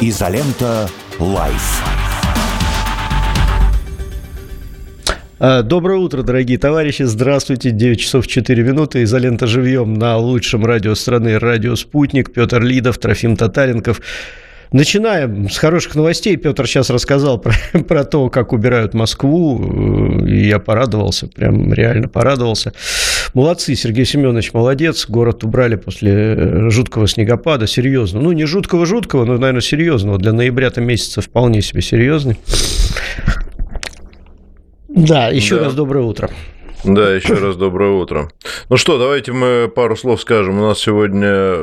Изолента. Live. А, доброе утро, дорогие товарищи. Здравствуйте. 9 часов 4 минуты. Изолента живьем на лучшем радио страны «Радио Спутник». Петр Лидов, Трофим Татаренков. Начинаем с хороших новостей. Петр сейчас рассказал про, про то, как убирают Москву. И я порадовался, прям реально порадовался. Молодцы, Сергей Семенович, молодец. Город убрали после жуткого снегопада. Серьезно. Ну, не жуткого-жуткого, но, наверное, серьезного. Для ноября-то месяца вполне себе серьезный. Да, еще да. раз доброе утро. Да, еще раз доброе утро. Ну что, давайте мы пару слов скажем. У нас сегодня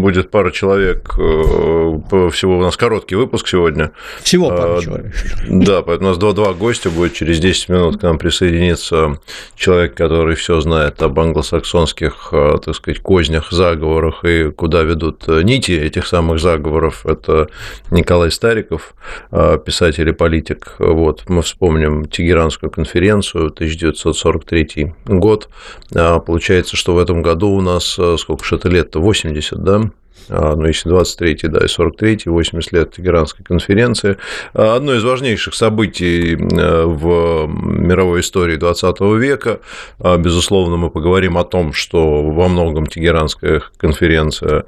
будет пара человек. Э, всего у нас короткий выпуск сегодня. Всего пару а, человек. Да, поэтому у нас два-два гостя будет. Через 10 минут к нам присоединится человек, который все знает об англосаксонских, э, так сказать, кознях, заговорах и куда ведут нити этих самых заговоров. Это Николай Стариков, э, писатель и политик. Вот, мы вспомним Тегеранскую конференцию 1943 23 год. А, получается, что в этом году у нас, а, сколько же это лет-то, 80, да? А, ну, если 23 да, и 43 80 лет Тегеранской конференции. Одно из важнейших событий в мировой истории 20 века. Безусловно, мы поговорим о том, что во многом Тегеранская конференция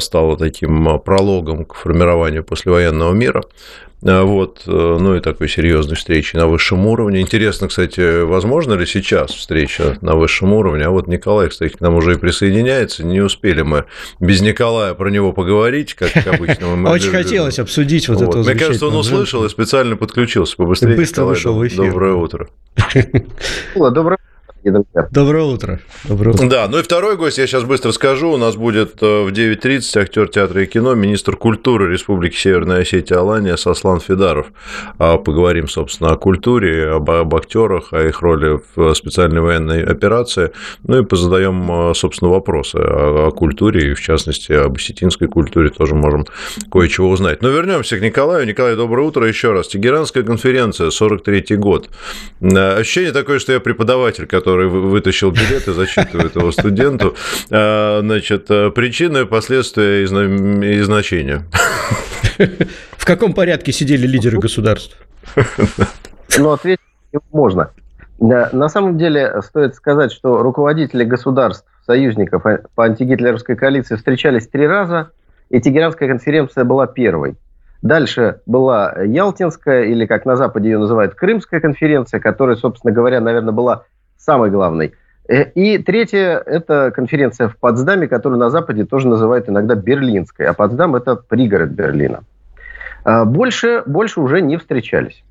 стала таким прологом к формированию послевоенного мира. А, вот, э, ну и такой серьезной встречи на высшем уровне. Интересно, кстати, возможно ли сейчас встреча на высшем уровне? А вот Николай, кстати, к нам уже и присоединяется. Не успели мы без Николая про него поговорить, как обычно. Мы Очень хотелось обсудить вот, вот. это. Мне кажется, он услышал и специально подключился побыстрее. Быстро Николай, вышел в эфир. Доброе утро. Доброе дорогие друзья. Доброе утро. Доброе утро. Да, ну и второй гость, я сейчас быстро скажу, у нас будет э, в 9.30 актер театра и кино, министр культуры Республики Северная Осетия Алания Сослан Федаров. А, поговорим, собственно, о культуре, об, об актерах, о их роли в специальной военной операции, ну и позадаем, э, собственно, вопросы о, о культуре и, в частности, об осетинской культуре тоже можем кое-чего узнать. Но вернемся к Николаю. Николай, доброе утро еще раз. Тегеранская конференция, 43-й год. Э, ощущение такое, что я преподаватель, который который вытащил билет и зачитывает его студенту. А, значит, э, причины, последствия и значения. В каком порядке сидели лидеры государств? Ну, ответить можно. На самом деле, стоит сказать, что руководители государств, союзников по антигитлеровской коалиции встречались три раза, и Тегеранская конференция была первой. Дальше была Ялтинская, или как на Западе ее называют, Крымская конференция, которая, собственно говоря, наверное, была самый главный. Э, и третье – это конференция в Потсдаме, которую на Западе тоже называют иногда Берлинской. А Потсдам – это пригород Берлина. А, больше, больше уже не встречались.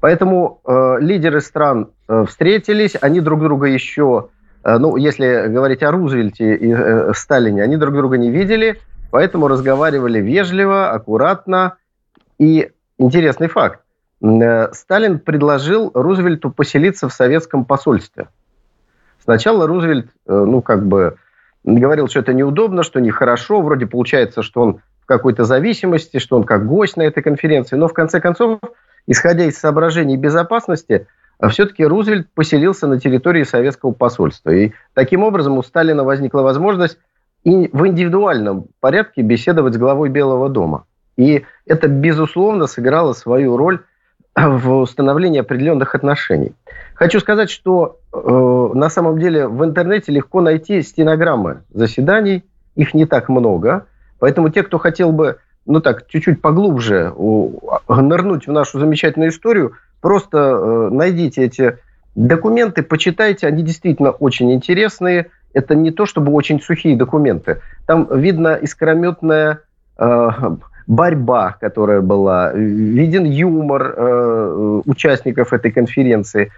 Поэтому э, лидеры стран э, встретились, они друг друга еще, э, ну, если говорить о Рузвельте и э, Сталине, они друг друга не видели, поэтому разговаривали вежливо, аккуратно. И интересный факт. Э, Сталин предложил Рузвельту поселиться в советском посольстве. Сначала Рузвельт, э, ну, как бы говорил, что это неудобно, что нехорошо, вроде получается, что он в какой-то зависимости, что он как гость на этой конференции, но в конце концов, исходя из соображений безопасности, э, все-таки Рузвельт поселился на территории советского посольства. И таким образом у Сталина возникла возможность и в индивидуальном порядке беседовать с главой Белого дома. И это, безусловно, сыграло свою роль в установлении определенных отношений. Хочу сказать, что э, на самом деле в интернете легко найти стенограммы заседаний, их не так много, поэтому те, кто хотел бы, ну так, чуть-чуть поглубже нырнуть в нашу замечательную историю, просто э, найдите эти документы, почитайте, они действительно очень интересные. Это не то чтобы очень сухие документы. Там видно искрометная э, борьба, которая была, виден юмор э, участников этой конференции.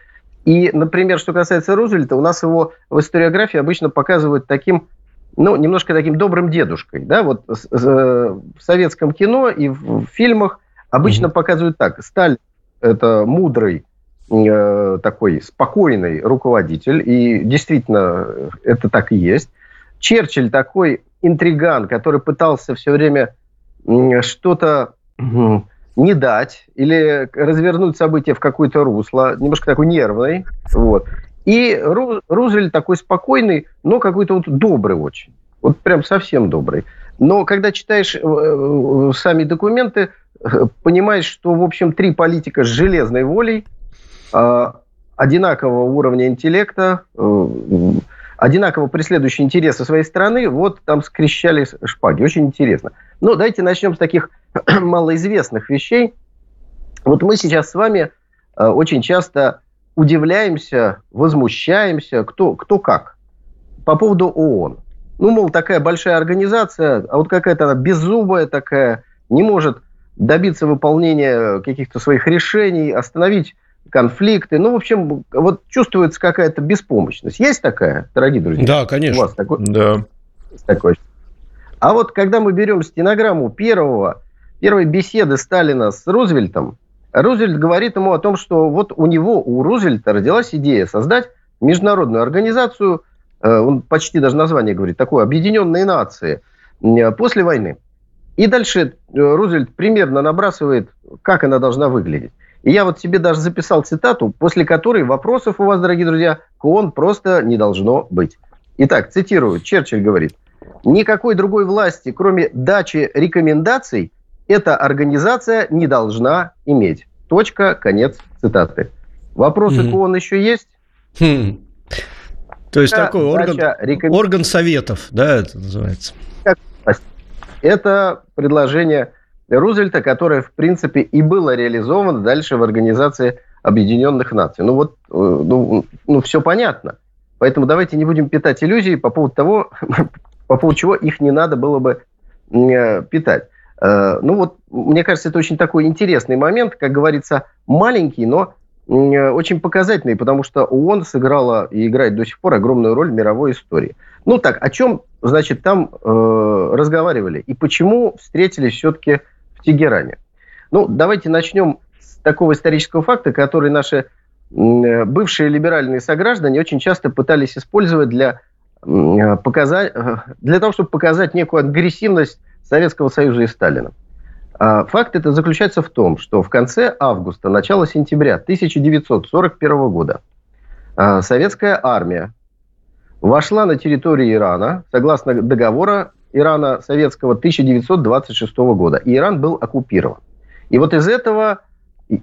И, например, что касается Рузвельта, у нас его в историографии обычно показывают таким, ну, немножко таким добрым дедушкой. Да? Вот э, в советском кино и в фильмах обычно mm-hmm. показывают так. Сталин – это мудрый, э, такой спокойный руководитель, и действительно это так и есть. Черчилль такой интриган, который пытался все время что-то не дать или развернуть события в какое-то русло, немножко такой нервный. Вот. И Рузвельт такой спокойный, но какой-то вот добрый очень. Вот прям совсем добрый. Но когда читаешь сами документы, понимаешь, что, в общем, три политика с железной волей, одинакового уровня интеллекта, одинаково преследующие интересы своей страны, вот там скрещали шпаги. Очень интересно. Но давайте начнем с таких малоизвестных вещей. Вот мы сейчас с вами э, очень часто удивляемся, возмущаемся, кто, кто как, по поводу ООН. Ну, мол, такая большая организация, а вот какая-то она беззубая такая, не может добиться выполнения каких-то своих решений, остановить конфликты. Ну, в общем, вот чувствуется какая-то беспомощность. Есть такая, дорогие друзья? Да, конечно. У вас такой? Да. Такой. А вот когда мы берем стенограмму первого, первой беседы Сталина с Рузвельтом, Рузвельт говорит ему о том, что вот у него, у Рузвельта родилась идея создать международную организацию, э, он почти даже название говорит, такой объединенные нации после войны. И дальше э, Рузвельт примерно набрасывает, как она должна выглядеть. И я вот себе даже записал цитату, после которой вопросов у вас, дорогие друзья, к ООН просто не должно быть. Итак, цитирую, Черчилль говорит, никакой другой власти, кроме дачи рекомендаций, эта организация не должна иметь. Точка, конец цитаты. Вопросы mm-hmm. к ООН еще есть? Хм. То есть это такой орган, рекомен... орган советов, да, это называется? Это предложение Рузвельта, которое, в принципе, и было реализовано дальше в Организации Объединенных Наций. Ну вот, э, ну, ну все понятно. Поэтому давайте не будем питать иллюзии по поводу того, по поводу чего их не надо было бы э, питать. Э, ну вот, мне кажется, это очень такой интересный момент, как говорится, маленький, но очень показательный, потому что ООН сыграла и играет до сих пор огромную роль в мировой истории. Ну так, о чем, значит, там э, разговаривали и почему встретились все-таки Тегеране? Ну, давайте начнем с такого исторического факта, который наши бывшие либеральные сограждане очень часто пытались использовать для, показать, э, для того, чтобы показать некую агрессивность Советского Союза и Сталина. А факт это заключается в том, что в конце августа, начало сентября 1941 года а, советская армия вошла на территорию Ирана, согласно договора Ирана советского 1926 года. И Иран был оккупирован. И вот из этого,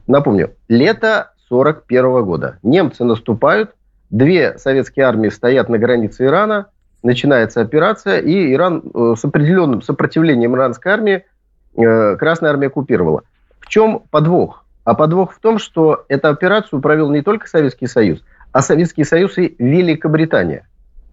напомню, лето 1941 года. Немцы наступают, две советские армии стоят на границе Ирана, начинается операция, и Иран э, с определенным сопротивлением иранской армии э, Красная армия оккупировала. В чем подвох? А подвох в том, что эту операцию провел не только Советский Союз, а Советский Союз и Великобритания.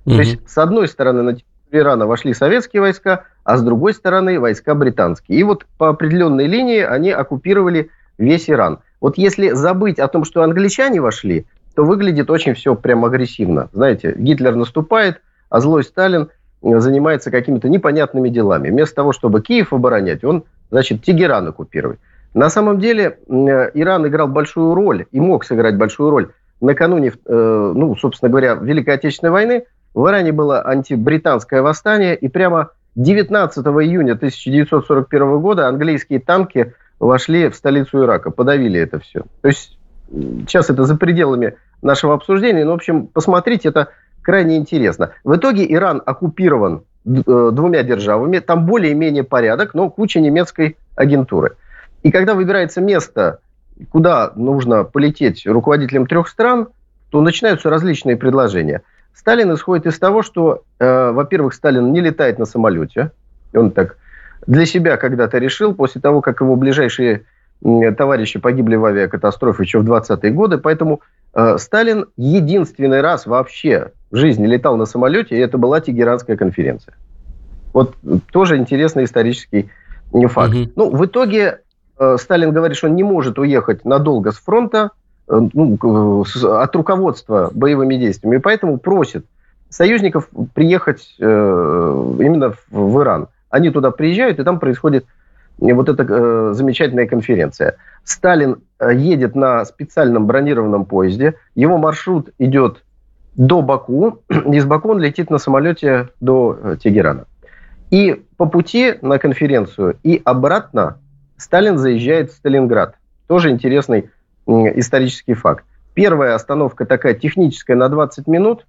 Угу. То есть, с одной стороны, Ирана вошли советские войска, а с другой стороны войска британские. И вот по определенной линии они оккупировали весь Иран. Вот если забыть о том, что англичане вошли, то выглядит очень все прям агрессивно. Знаете, Гитлер наступает, а злой Сталин э, занимается какими-то непонятными делами. Вместо того, чтобы Киев оборонять, он, значит, Тегеран оккупировать. На самом деле э, Иран играл большую роль и мог сыграть большую роль накануне, э, ну, собственно говоря, Великой Отечественной войны. В Иране было антибританское восстание, и прямо 19 июня 1941 года английские танки вошли в столицу Ирака, подавили это все. То есть сейчас это за пределами нашего обсуждения, но, в общем, посмотрите, это крайне интересно. В итоге Иран оккупирован э, двумя державами, там более-менее порядок, но куча немецкой агентуры. И когда выбирается место, куда нужно полететь руководителям трех стран, то начинаются различные предложения. Сталин исходит из того, что, э, во-первых, Сталин не летает на самолете, он так для себя когда-то решил, после того, как его ближайшие товарищи погибли в авиакатастрофе еще в 20-е годы. Поэтому э, Сталин единственный раз вообще в жизни летал на самолете, и это была Тегеранская конференция. Вот тоже интересный исторический факт. Угу. Ну, в итоге э, Сталин говорит, что он не может уехать надолго с фронта, ну, с, от руководства боевыми действиями, и поэтому просит союзников приехать э, именно в, Иран. Они туда приезжают, и там происходит вот эта э, замечательная конференция. Сталин э, едет на специальном бронированном поезде, его маршрут идет до Баку, из Баку он летит на самолете до э, Тегерана. И по пути на конференцию и обратно Сталин заезжает в Сталинград. Тоже интересный э, исторический факт. Первая остановка такая техническая на 20 минут,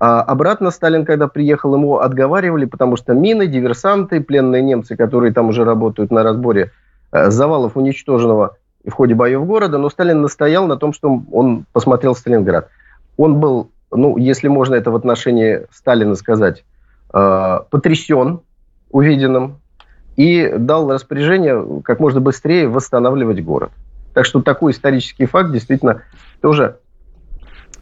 А обратно Сталин, когда приехал, ему отговаривали, потому что мины, диверсанты, пленные немцы, которые там уже работают на разборе э, завалов уничтоженного в ходе боев города, но Сталин настоял на том, что он посмотрел Сталинград. Он был, ну, если можно это в отношении Сталина сказать, э, потрясен увиденным и дал распоряжение как можно быстрее восстанавливать город. Так что такой исторический факт действительно тоже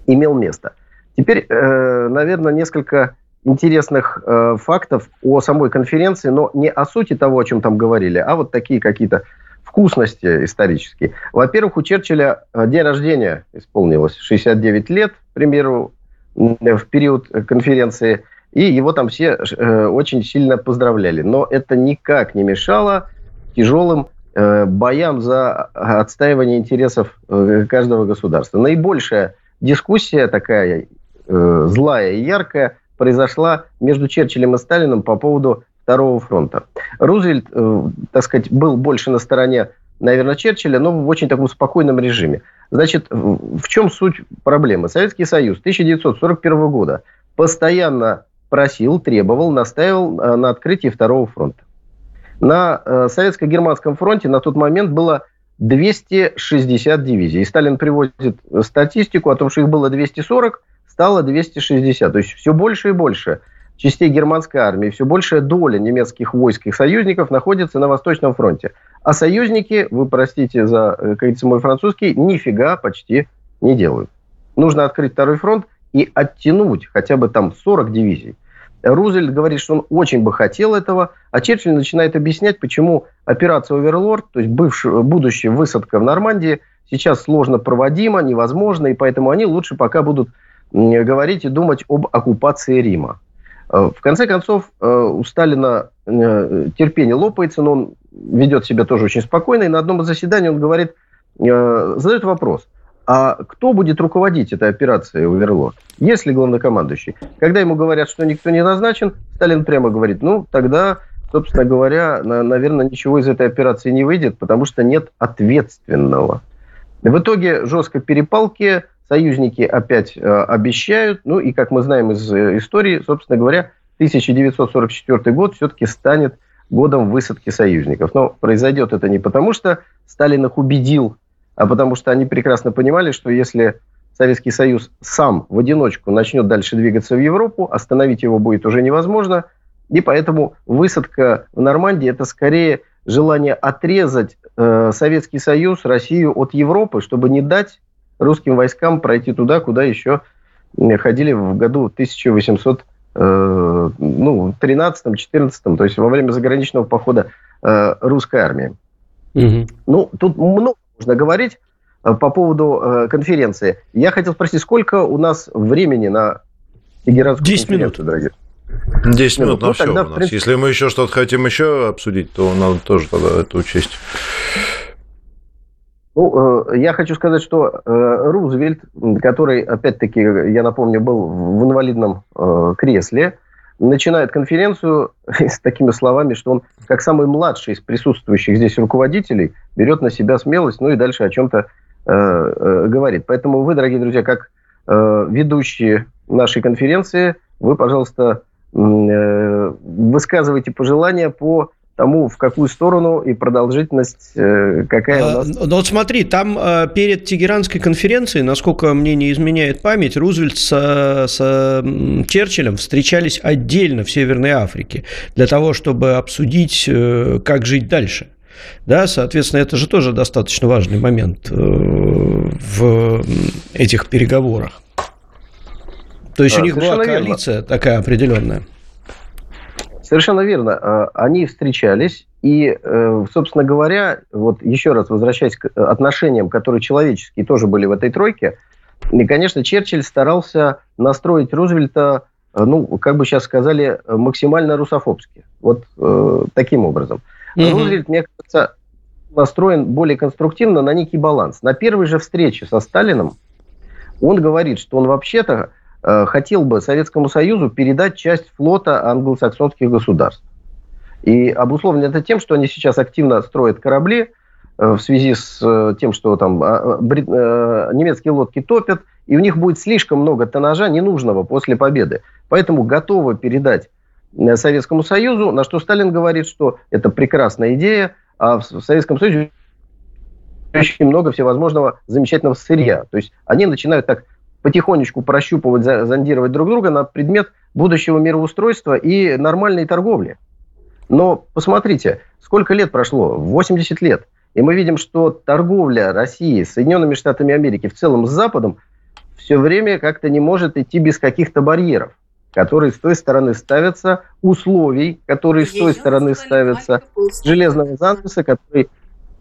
имел место. Теперь, э, наверное, несколько интересных э, фактов о самой конференции, но не о сути того, о чем там говорили, а вот такие какие-то вкусности исторические. Во-первых, у Черчилля э, день рождения исполнилось, 69 лет, к примеру, в период конференции, и его там все очень сильно поздравляли. Но это никак не мешало тяжелым боям за отстаивание интересов каждого государства. Наибольшая дискуссия такая э, злая и яркая произошла между Черчиллем и Сталином по поводу Второго фронта. Рузвельт, э, так сказать, был больше на стороне, наверное, Черчилля, но в очень таком спокойном режиме. Значит, в чем суть проблемы? Советский Союз 1941 года постоянно просил, требовал, настаивал э, на открытии Второго фронта. На э, советско-германском фронте на тот момент было 260 дивизий. И Сталин приводит статистику о том, что их было 240, стало 260. То есть все больше и больше частей германской армии, все большая доля немецких войск и союзников находится на Восточном фронте. А союзники, вы простите за, э, как говорится, мой французский, нифига почти не делают. Нужно открыть второй фронт и оттянуть хотя бы там 40 дивизий. Рузвельт говорит, что он очень бы хотел этого, а Черчилль начинает объяснять, почему операция «Оверлорд», то есть бывшая, будущая высадка в Нормандии, сейчас сложно проводима, невозможно, и поэтому они лучше пока будут говорить и думать об оккупации Рима. Э, в конце концов, э, у Сталина э, терпение лопается, но он ведет себя тоже очень спокойно, и на одном из заседаний он говорит, задает вопрос – а кто будет руководить этой операцией «Оверлорд»? Если главнокомандующий. Когда ему говорят, что никто не назначен, Сталин прямо говорит, ну, тогда, собственно говоря, наверное, ничего из этой операции не выйдет, потому что нет ответственного. В итоге жесткой перепалки союзники опять э, обещают, ну и, как мы знаем из э, истории, собственно говоря, 1944 год все-таки станет годом высадки союзников. Но произойдет это не потому, что Сталин их убедил а потому что они прекрасно понимали, что если Советский Союз сам в одиночку начнет дальше двигаться в Европу, остановить его будет уже невозможно, и поэтому высадка в Нормандии – это скорее желание отрезать э, Советский Союз, Россию от Европы, чтобы не дать русским войскам пройти туда, куда еще ходили в году 1800 э, ну, 13-14, то есть во время заграничного похода э, русской армии. Угу. Ну, тут много можно говорить э, по поводу э, конференции. Я хотел спросить, сколько у нас времени на Тегеранскую 10 минут. дорогие? 10 минут на ну, все тогда, у нас. Принципе... Если мы еще что-то хотим еще обсудить, то надо тоже тогда это учесть. Ну, э, я хочу сказать, что Рузвельт, который, опять-таки, я напомню, был в инвалидном кресле, начинает конференцию с такими словами, что он, как самый младший из присутствующих здесь руководителей, берет на себя смелость, ну и дальше о чем-то э, э, говорит. Поэтому вы, дорогие друзья, как э, ведущие нашей конференции, вы, пожалуйста, э, высказывайте пожелания по тому, в какую сторону и продолжительность э, какая у нас. Ну вот смотри, там э, перед Тегеранской конференцией, насколько мне не изменяет память, Рузвельт с, с Черчиллем встречались отдельно в Северной Африке для того, чтобы обсудить, э, как жить дальше. Да, соответственно, это же тоже достаточно важный момент в этих переговорах. То есть а, у них была коалиция верно. такая определенная. Совершенно верно. А, они встречались, и, э, собственно говоря, вот еще раз возвращаясь к отношениям, которые человеческие тоже были в этой тройке, и, конечно, Черчилль старался настроить Рузвельта, э, ну, как бы сейчас сказали, максимально русофобски. Вот э, таким образом. Mm-hmm. Рузвельт, мне кажется, настроен более конструктивно на некий баланс. На первой же встрече со Сталином он говорит, что он вообще-то Э, хотел бы Советскому Союзу передать часть флота англосаксонских государств. И обусловлено это тем, что они сейчас активно строят корабли э, в связи с э, тем, что там а, немецкие лодки топят, и у них будет слишком много тонажа ненужного после победы. Поэтому готовы передать э, Советскому Союзу, на что Сталин говорит, что это прекрасная идея, а в Советском Союзе очень много всевозможного замечательного сырья. То есть они начинают так потихонечку прощупывать, зондировать друг друга на предмет будущего мироустройства и нормальной торговли. Но посмотрите, сколько лет прошло? 80 лет. И мы видим, что торговля России с Соединенными Штатами Америки, в целом с Западом, все время как-то не может идти без каких-то барьеров, которые с той стороны ставятся, условий, которые с той стороны ставятся, железного занавеса, который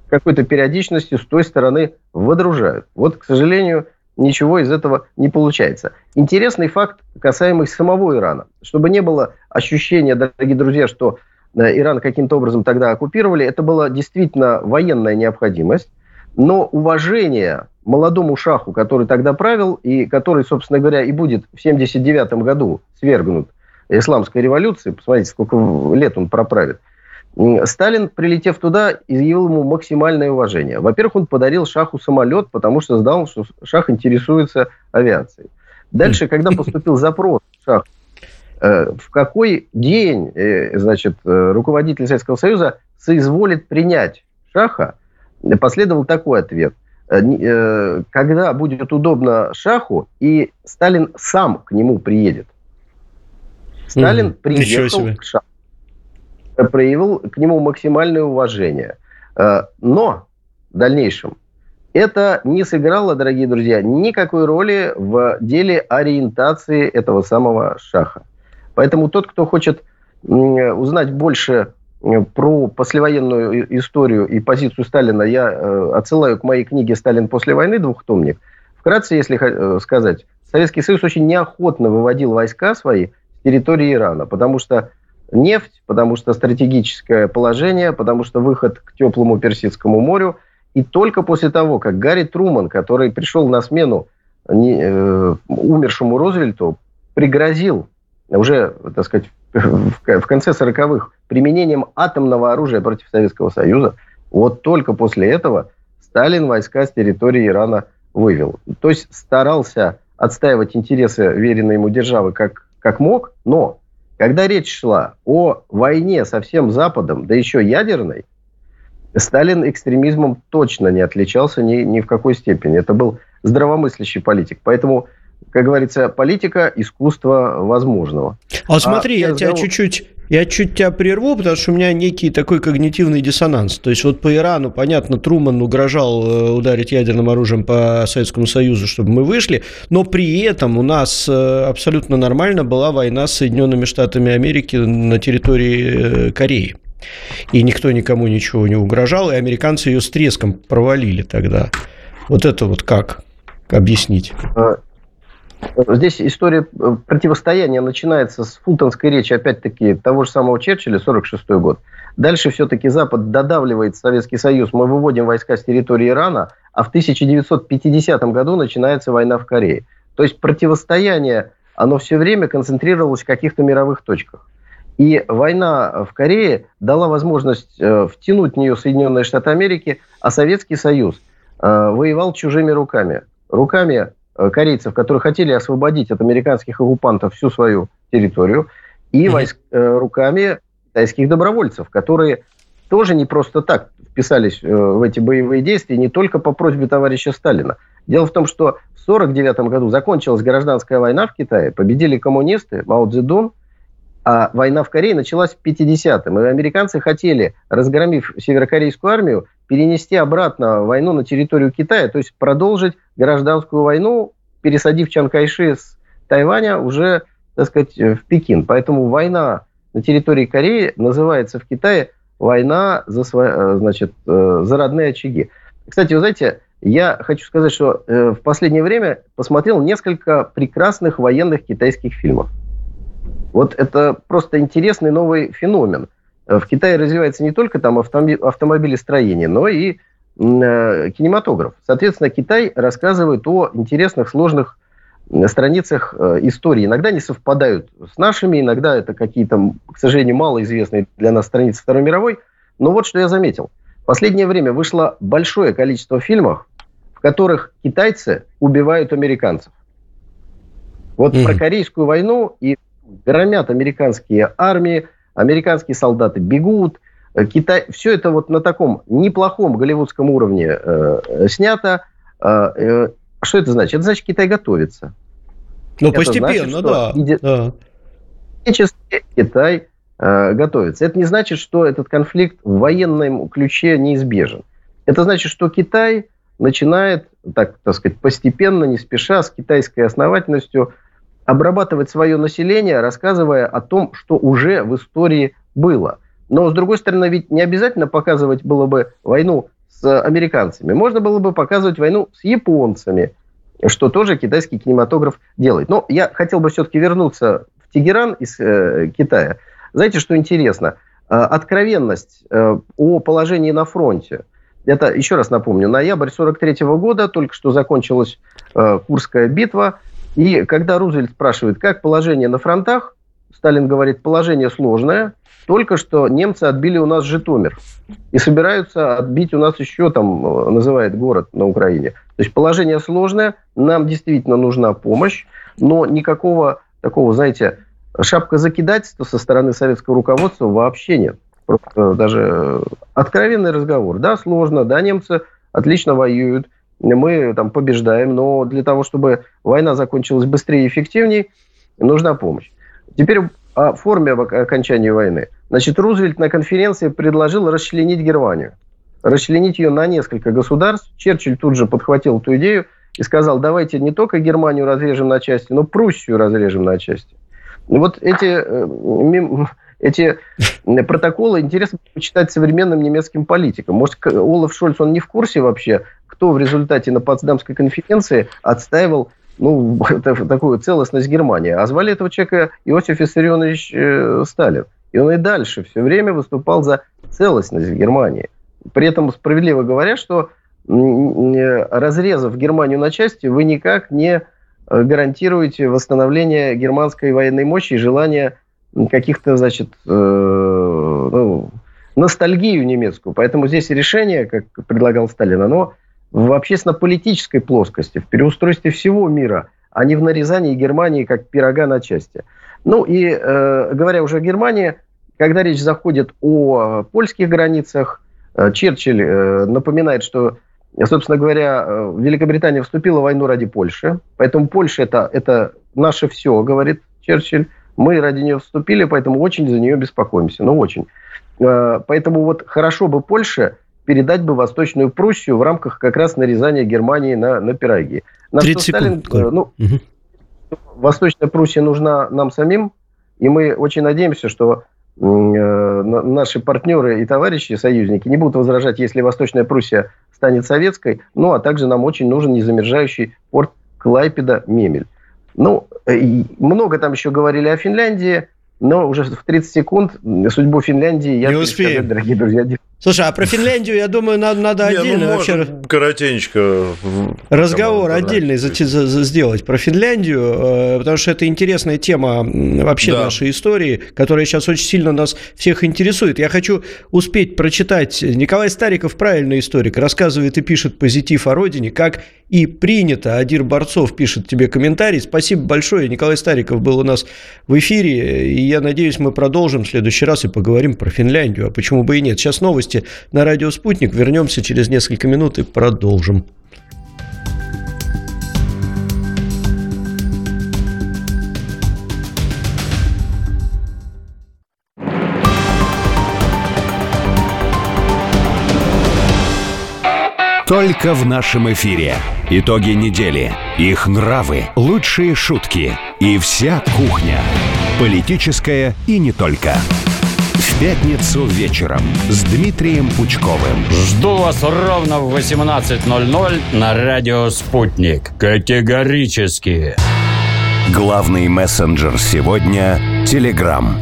какой-то периодичностью с той стороны выдружают. Вот, к сожалению, ничего из этого не получается. Интересный факт, касаемый самого Ирана. Чтобы не было ощущения, дорогие друзья, что э, Иран каким-то образом тогда оккупировали, это была действительно военная необходимость. Но уважение молодому шаху, который тогда правил, и который, собственно говоря, и будет в 1979 году свергнут исламской революции, посмотрите, сколько лет он проправит – Сталин, прилетев туда, изъявил ему максимальное уважение. Во-первых, он подарил Шаху самолет, потому что знал, что Шах интересуется авиацией. Дальше, когда поступил запрос Шаху, э, в какой день, э, значит, э, руководитель Советского Союза соизволит принять Шаха, последовал такой ответ. Когда будет удобно Шаху, и Сталин сам к нему приедет. Сталин приехал к Шаху проявил к нему максимальное уважение. Э, но в дальнейшем это не сыграло, дорогие друзья, никакой роли в деле ориентации этого самого шаха. Поэтому тот, кто хочет узнать больше про послевоенную историю и позицию Сталина, я э, отсылаю к моей книге «Сталин после войны», двухтомник. Вкратце, если э, сказать, Советский Союз очень неохотно выводил войска свои с территории Ирана, потому что нефть, потому что стратегическое положение, потому что выход к теплому Персидскому морю. И только после того, как Гарри Труман, который пришел на смену не, э, умершему Розвельту, пригрозил уже, так сказать, в, в конце 40-х применением атомного оружия против Советского Союза, вот только после этого Сталин войска с территории Ирана вывел. То есть старался отстаивать интересы веренной ему державы как, как мог, но когда речь шла о войне со всем Западом, да еще ядерной, Сталин экстремизмом точно не отличался ни, ни в какой степени. Это был здравомыслящий политик. Поэтому, как говорится, политика – искусство возможного. А смотри, а, я тебя чуть-чуть я чуть тебя прерву, потому что у меня некий такой когнитивный диссонанс. То есть вот по Ирану, понятно, Труман угрожал э, ударить ядерным оружием по Советскому Союзу, чтобы мы вышли, но при этом у нас э, абсолютно нормально была война с Соединенными Штатами Америки на территории э, Кореи. И никто никому ничего не угрожал, и американцы ее с треском провалили тогда. Вот это вот как объяснить? Здесь история э, противостояния начинается с фултонской речи, опять-таки, того же самого Черчилля, 46 год. Дальше все-таки Запад додавливает Советский Союз, мы выводим войска с территории Ирана, а в 1950 году начинается война в Корее. То есть противостояние, оно все время концентрировалось в каких-то мировых точках. И война в Корее дала возможность э, втянуть в нее Соединенные Штаты Америки, а Советский Союз э, воевал чужими руками. Руками корейцев, которые хотели освободить от американских оккупантов всю свою территорию, и войск, э, руками китайских добровольцев, которые тоже не просто так вписались э, в эти боевые действия, не только по просьбе товарища Сталина. Дело в том, что в 1949 году закончилась гражданская война в Китае, победили коммунисты, Мао Цзэдун, а война в Корее началась в 50-м. И американцы хотели, разгромив северокорейскую армию, перенести обратно войну на территорию Китая, то есть продолжить гражданскую войну, пересадив Чан Кайши с Тайваня уже, так сказать, в Пекин. Поэтому война на территории Кореи называется в Китае война за, свои, э, значит, э, за родные очаги. Кстати, вы знаете, я хочу сказать, что э, в последнее время посмотрел несколько прекрасных военных китайских фильмов. Вот это просто интересный новый феномен. В Китае развивается не только там автомобилестроение, но и э, кинематограф. Соответственно, Китай рассказывает о интересных, сложных страницах э, истории. Иногда они совпадают с нашими, иногда это какие-то, к сожалению, малоизвестные для нас страницы Второй мировой. Но вот что я заметил. В последнее время вышло большое количество фильмов, которых китайцы убивают американцев. Вот mm-hmm. про Корейскую войну и громят американские армии, американские солдаты бегут, э, Китай, все это вот на таком неплохом голливудском уровне э, снято. Э, э, что это значит? Это значит, Китай готовится. Ну, это постепенно, значит, да. Иде... да. Китай э, готовится. Это не значит, что этот конфликт в военном ключе неизбежен. Это значит, что Китай начинает, так, так сказать, постепенно, не спеша, с китайской основательностью обрабатывать свое население, рассказывая о том, что уже в истории было. Но, с другой стороны, ведь не обязательно показывать было бы войну с американцами. Можно было бы показывать войну с японцами, что тоже китайский кинематограф делает. Но я хотел бы все-таки вернуться в Тегеран из э, Китая. Знаете, что интересно? Э, откровенность э, о положении на фронте. Это, еще раз напомню, ноябрь 43 года, только что закончилась э, Курская битва. И когда Рузвельт спрашивает, как положение на фронтах, Сталин говорит, положение сложное, только что немцы отбили у нас Житомир. И собираются отбить у нас еще, там, э, называет город на Украине. То есть положение сложное, нам действительно нужна помощь, но никакого такого, знаете, шапка закидательства со стороны советского руководства вообще нет. Просто даже откровенный разговор. Да, сложно, да, немцы отлично воюют, мы там побеждаем, но для того, чтобы война закончилась быстрее и эффективнее, нужна помощь. Теперь о форме окончания войны. Значит, Рузвельт на конференции предложил расчленить Германию. Расчленить ее на несколько государств. Черчилль тут же подхватил эту идею и сказал, давайте не только Германию разрежем на части, но Пруссию разрежем на части. И вот эти, э, эти протоколы интересно почитать современным немецким политикам. Может, Олаф Шольц, он не в курсе вообще, кто в результате на Потсдамской конференции отстаивал ну, такую целостность Германии. А звали этого человека Иосиф Виссарионович э, Сталин. И он и дальше все время выступал за целостность Германии. При этом справедливо говоря, что разрезав Германию на части, вы никак не э, гарантируете восстановление германской военной мощи и желание каких-то, значит, э, ну, ностальгию немецкую. Поэтому здесь решение, как предлагал Сталин, оно в общественно-политической плоскости, в переустройстве всего мира, а не в нарезании Германии как пирога на части. Ну и э, говоря уже о Германии, когда речь заходит о польских границах, э, Черчилль э, напоминает, что, собственно говоря, э, Великобритания вступила в войну ради Польши, поэтому Польша это, это наше все, говорит Черчилль. Мы ради нее вступили, поэтому очень за нее беспокоимся, ну очень. Э, поэтому вот хорошо бы Польше передать бы Восточную Пруссию в рамках как раз нарезания Германии на, на пироги. На 30 что Сталин, секунд. Э, ну, угу. Восточная Пруссия нужна нам самим, и мы очень надеемся, что э, наши партнеры и товарищи, союзники не будут возражать, если Восточная Пруссия станет советской, ну, а также нам очень нужен незамерзающий порт Клайпеда-Мемель. Ну, много там еще говорили о Финляндии, но уже в 30 секунд судьбу Финляндии я не успею, дорогие друзья. Слушай, а про Финляндию, я думаю, надо, надо не, ну, отдельно ну, вообще... Коротенечко. Разговор отдельный за, за, сделать про Финляндию, э, потому что это интересная тема вообще да. нашей истории, которая сейчас очень сильно нас всех интересует. Я хочу успеть прочитать. Николай Стариков, правильный историк, рассказывает и пишет позитив о родине, как и принято. Адир Борцов пишет тебе комментарий. Спасибо большое. Николай Стариков был у нас в эфире, и я надеюсь, мы продолжим в следующий раз и поговорим про Финляндию. А почему бы и нет? Сейчас новости на радио «Спутник». Вернемся через несколько минут и продолжим. Только в нашем эфире. Итоги недели, их нравы, лучшие шутки и вся кухня. Политическая и не только. В пятницу вечером с Дмитрием Пучковым. Жду вас ровно в 18.00 на радио «Спутник». Категорически. Главный мессенджер сегодня – Телеграм.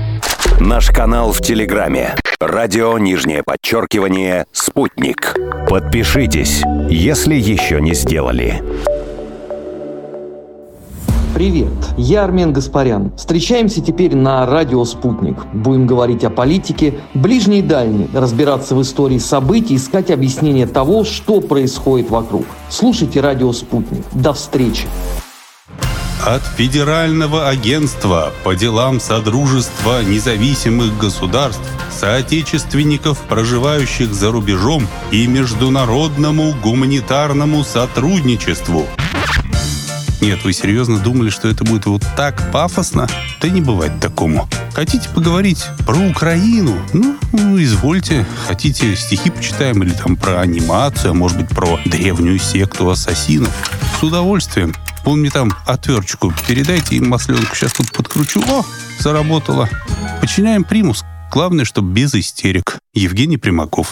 Наш канал в Телеграме. Радио нижнее подчеркивание «Спутник». Подпишитесь, если еще не сделали. Привет, я Армен Гаспарян. Встречаемся теперь на радио «Спутник». Будем говорить о политике, ближней и дальней, разбираться в истории событий, искать объяснение того, что происходит вокруг. Слушайте радио «Спутник». До встречи. От Федерального агентства по делам Содружества независимых государств, соотечественников, проживающих за рубежом и международному гуманитарному сотрудничеству – нет, вы серьезно думали, что это будет вот так пафосно? Да не бывать такому. Хотите поговорить про Украину? Ну, извольте. Хотите стихи почитаем или там про анимацию, а может быть про древнюю секту ассасинов? С удовольствием. Вон мне там отверточку передайте им масленку. Сейчас тут подкручу. О, заработало. Починяем примус. Главное, чтобы без истерик. Евгений Примаков.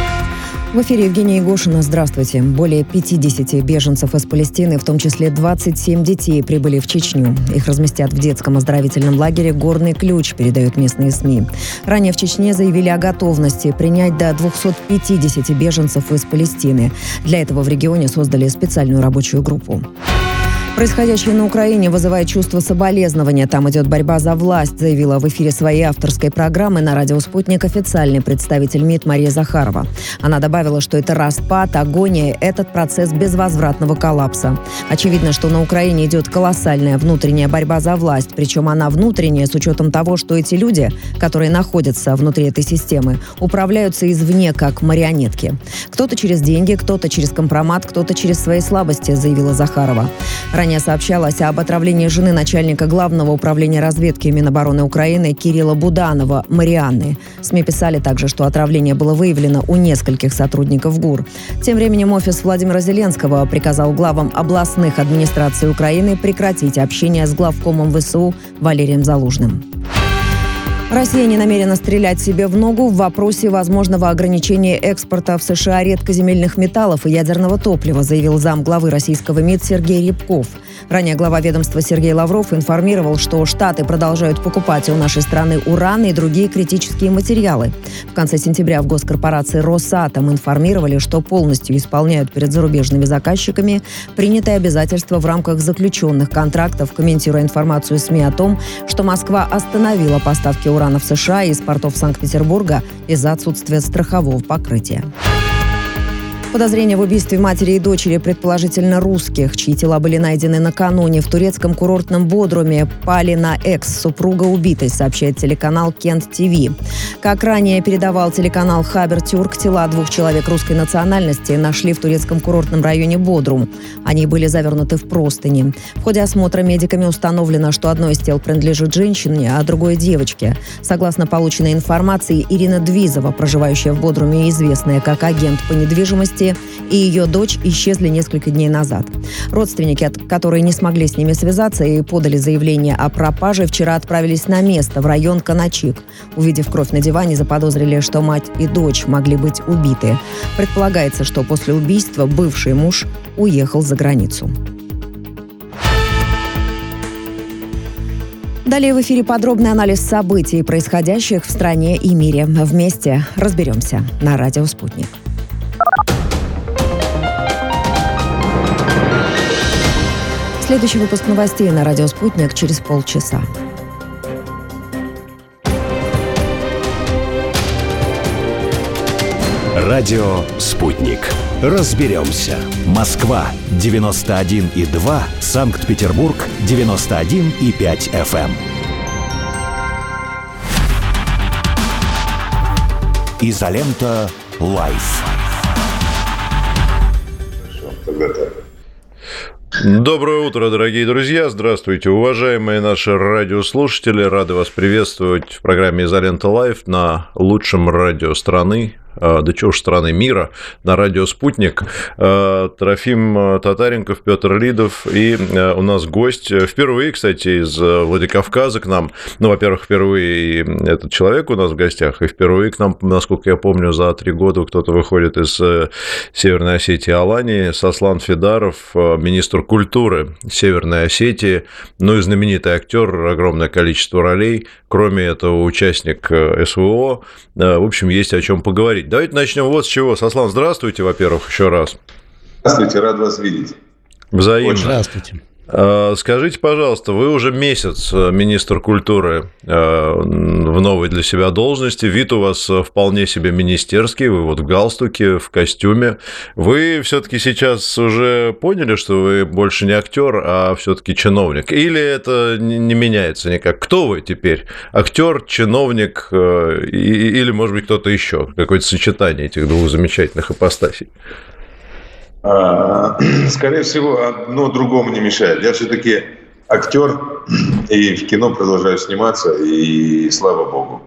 В эфире Евгения Егошина. Здравствуйте. Более 50 беженцев из Палестины, в том числе 27 детей, прибыли в Чечню. Их разместят в детском оздоровительном лагере «Горный ключ», передают местные СМИ. Ранее в Чечне заявили о готовности принять до 250 беженцев из Палестины. Для этого в регионе создали специальную рабочую группу. Происходящее на Украине вызывает чувство соболезнования. Там идет борьба за власть, заявила в эфире своей авторской программы на радио «Спутник» официальный представитель МИД Мария Захарова. Она добавила, что это распад, агония, этот процесс безвозвратного коллапса. Очевидно, что на Украине идет колоссальная внутренняя борьба за власть, причем она внутренняя с учетом того, что эти люди, которые находятся внутри этой системы, управляются извне как марионетки. Кто-то через деньги, кто-то через компромат, кто-то через свои слабости, заявила Захарова. Ранее сообщалось об отравлении жены начальника Главного управления разведки Минобороны Украины Кирилла Буданова, Марианны. СМИ писали также, что отравление было выявлено у нескольких сотрудников ГУР. Тем временем офис Владимира Зеленского приказал главам областных администраций Украины прекратить общение с главкомом ВСУ Валерием Залужным. Россия не намерена стрелять себе в ногу в вопросе возможного ограничения экспорта в США редкоземельных металлов и ядерного топлива, заявил зам главы российского МИД Сергей Рябков. Ранее глава ведомства Сергей Лавров информировал, что Штаты продолжают покупать у нашей страны уран и другие критические материалы. В конце сентября в госкорпорации «Росатом» информировали, что полностью исполняют перед зарубежными заказчиками принятые обязательства в рамках заключенных контрактов, комментируя информацию СМИ о том, что Москва остановила поставки урана в США из портов Санкт-Петербурга из-за отсутствия страхового покрытия. Подозрения в убийстве матери и дочери, предположительно русских, чьи тела были найдены накануне в турецком курортном Бодруме, пали на экс, супруга убитой, сообщает телеканал Кент ТВ. Как ранее передавал телеканал Хабер Тюрк, тела двух человек русской национальности нашли в турецком курортном районе Бодрум. Они были завернуты в простыни. В ходе осмотра медиками установлено, что одно из тел принадлежит женщине, а другое – девочке. Согласно полученной информации, Ирина Двизова, проживающая в Бодруме и известная как агент по недвижимости, Кости и ее дочь исчезли несколько дней назад. Родственники, которые не смогли с ними связаться и подали заявление о пропаже, вчера отправились на место в район Каначик. Увидев кровь на диване, заподозрили, что мать и дочь могли быть убиты. Предполагается, что после убийства бывший муж уехал за границу. Далее в эфире подробный анализ событий, происходящих в стране и мире. Вместе разберемся на радио «Спутник». Следующий выпуск новостей на радио «Спутник» через полчаса. Радио «Спутник». Разберемся. Москва, 91,2. Санкт-Петербург, 91,5 FM. Изолента «Live». Доброе утро, дорогие друзья. Здравствуйте, уважаемые наши радиослушатели. Рады вас приветствовать в программе «Изолента Live» на лучшем радио страны, да чего уж страны мира, на радио «Спутник». Трофим Татаренков, Петр Лидов и у нас гость впервые, кстати, из Владикавказа к нам. Ну, во-первых, впервые этот человек у нас в гостях, и впервые к нам, насколько я помню, за три года кто-то выходит из Северной Осетии Алании, Сослан Федаров, министр культуры Северной Осетии, ну и знаменитый актер, огромное количество ролей, кроме этого участник СВО. В общем, есть о чем поговорить. Давайте начнем вот с чего. Сослан, здравствуйте, во-первых, еще раз. Здравствуйте, рад вас видеть. Взаимно. Здравствуйте. А, скажите, пожалуйста, вы уже месяц э, министр культуры э, в новой для себя должности. Вид у вас э, вполне себе министерский. Вы вот в галстуке, в костюме. Вы все-таки сейчас уже поняли, что вы больше не актер, а все-таки чиновник? Или это не меняется никак? Кто вы теперь? Актер, чиновник или, может быть, кто-то еще? Какое-то сочетание этих двух замечательных ипостасей? А, скорее всего, одно другому не мешает. Я все-таки актер и в кино продолжаю сниматься, и слава богу.